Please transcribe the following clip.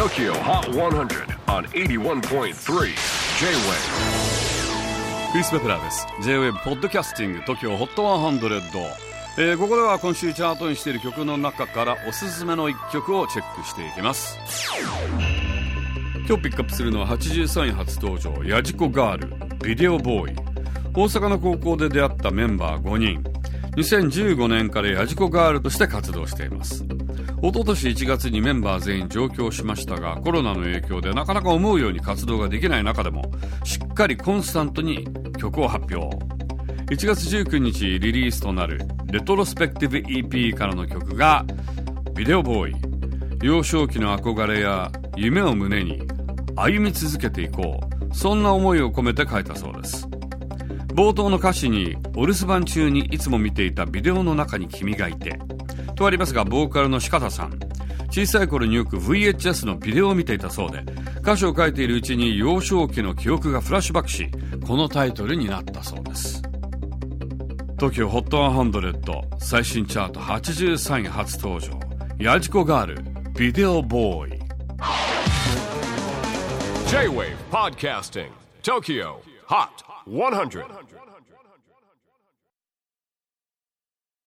TOKYO HOT 100 on 81.3 J-WAVE. クリス・ベプラーです。J-WAVE ポッドキャスティング TOKYO HOT 100、えー、ここでは今週チャートにしている曲の中からおすすめの一曲をチェックしていきます。今日ピックアップするのは83位初登場ヤジコガールビデオボーイ。大阪の高校で出会ったメンバー5人。2015年からヤジコガールとして活動しています。一昨年1月にメンバー全員上京しましたがコロナの影響でなかなか思うように活動ができない中でもしっかりコンスタントに曲を発表。1月19日リリースとなるレトロスペクティブ EP からの曲がビデオボーイ。幼少期の憧れや夢を胸に歩み続けていこう。そんな思いを込めて書いたそうです。冒頭の歌詞にお留守番中にいつも見ていたビデオの中に君がいてとありますがボーカルの四方さん。小さい頃によく VHS のビデオを見ていたそうで歌詞を書いているうちに幼少期の記憶がフラッシュバックしこのタイトルになったそうです。TOKYOHOT100 最新チャート83位初登場。ヤジコガールビデオボーイ。J-WAVE PODCASTING TOKYO HOT 100